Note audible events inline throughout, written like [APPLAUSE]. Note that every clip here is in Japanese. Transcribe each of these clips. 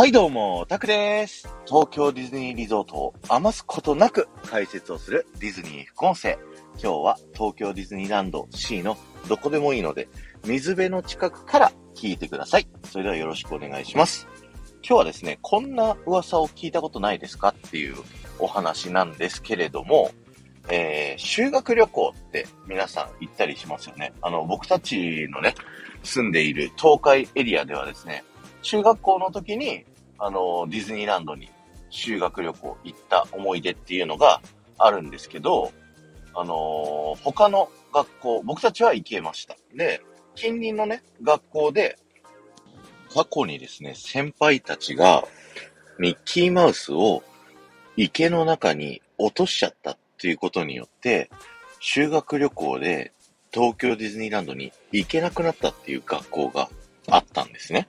はいどうも、タクです。東京ディズニーリゾートを余すことなく解説をするディズニー副音声。今日は東京ディズニーランド C のどこでもいいので、水辺の近くから聞いてください。それではよろしくお願いします。今日はですね、こんな噂を聞いたことないですかっていうお話なんですけれども、えー、修学旅行って皆さん行ったりしますよね。あの、僕たちのね、住んでいる東海エリアではですね、中学校の時にあの、ディズニーランドに修学旅行行った思い出っていうのがあるんですけど、あの、他の学校、僕たちは行けました。で、近隣のね、学校で、過去にですね、先輩たちが、ミッキーマウスを池の中に落としちゃったっていうことによって、修学旅行で東京ディズニーランドに行けなくなったっていう学校があったんですね。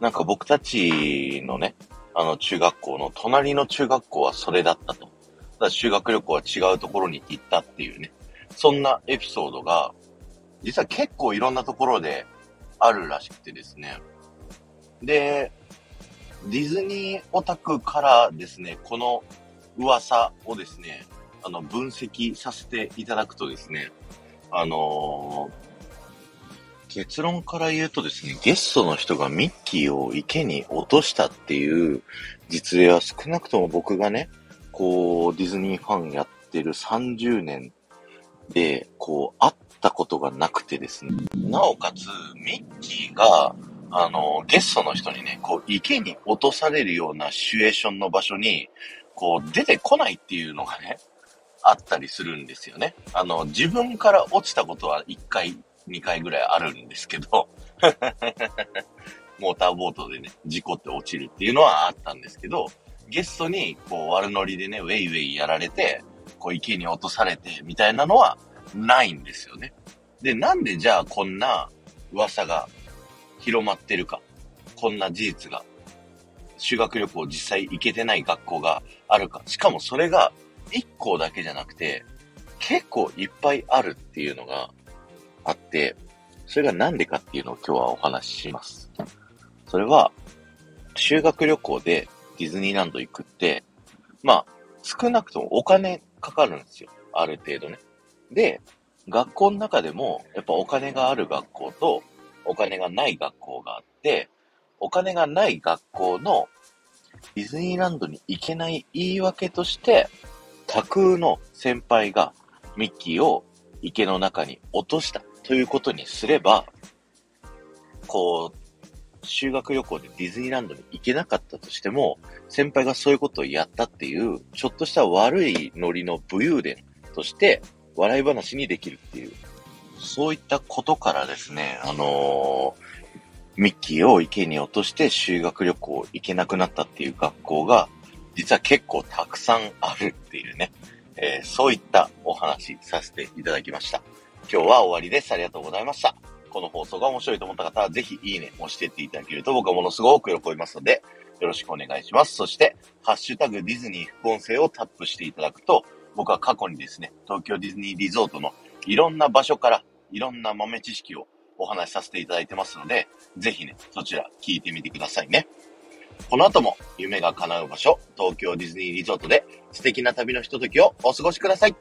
なんか僕たちのね、あの中学校の隣の中学校はそれだったと。ただ修学旅行は違うところに行ったっていうね。そんなエピソードが、実は結構いろんなところであるらしくてですね。で、ディズニーオタクからですね、この噂をですね、あの、分析させていただくとですね、あのー結論から言うとですね、ゲストの人がミッキーを池に落としたっていう実例は少なくとも僕がね、こう、ディズニーファンやってる30年で、こう、会ったことがなくてですね、なおかつ、ミッキーが、あの、ゲストの人にね、こう、池に落とされるようなシチュエーションの場所に、こう、出てこないっていうのがね、あったりするんですよね。あの、自分から落ちたことは一回2回ぐらいあるんですけど [LAUGHS] モーターボートでね、事故って落ちるっていうのはあったんですけど、ゲストにこう悪ノリでね、ウェイウェイやられて、こう池に落とされてみたいなのはないんですよね。で、なんでじゃあこんな噂が広まってるか、こんな事実が、修学旅行実際行けてない学校があるか、しかもそれが1校だけじゃなくて、結構いっぱいあるっていうのがあって、それがなんでかっていうのを今日はお話しします。それは、修学旅行でディズニーランド行くって、まあ、少なくともお金かかるんですよ。ある程度ね。で、学校の中でも、やっぱお金がある学校と、お金がない学校があって、お金がない学校のディズニーランドに行けない言い訳として、架空の先輩がミッキーを池の中に落としたということにすれば、こう、修学旅行でディズニーランドに行けなかったとしても、先輩がそういうことをやったっていう、ちょっとした悪いノリの武勇伝として、笑い話にできるっていう、そういったことからですね、あのー、ミッキーを池に落として修学旅行行けなくなったっていう学校が、実は結構たくさんあるっていうね、えー、そういったお話させていただきました。今日は終わりです。ありがとうございました。この放送が面白いと思った方は、ぜひいいね押してっていただけると僕はものすごく喜びますので、よろしくお願いします。そして、ハッシュタグディズニー副音声をタップしていただくと、僕は過去にですね、東京ディズニーリゾートのいろんな場所からいろんな豆知識をお話しさせていただいてますので、ぜひね、そちら聞いてみてくださいね。この後も夢が叶う場所、東京ディズニーリゾートで素敵な旅のひとときをお過ごしください。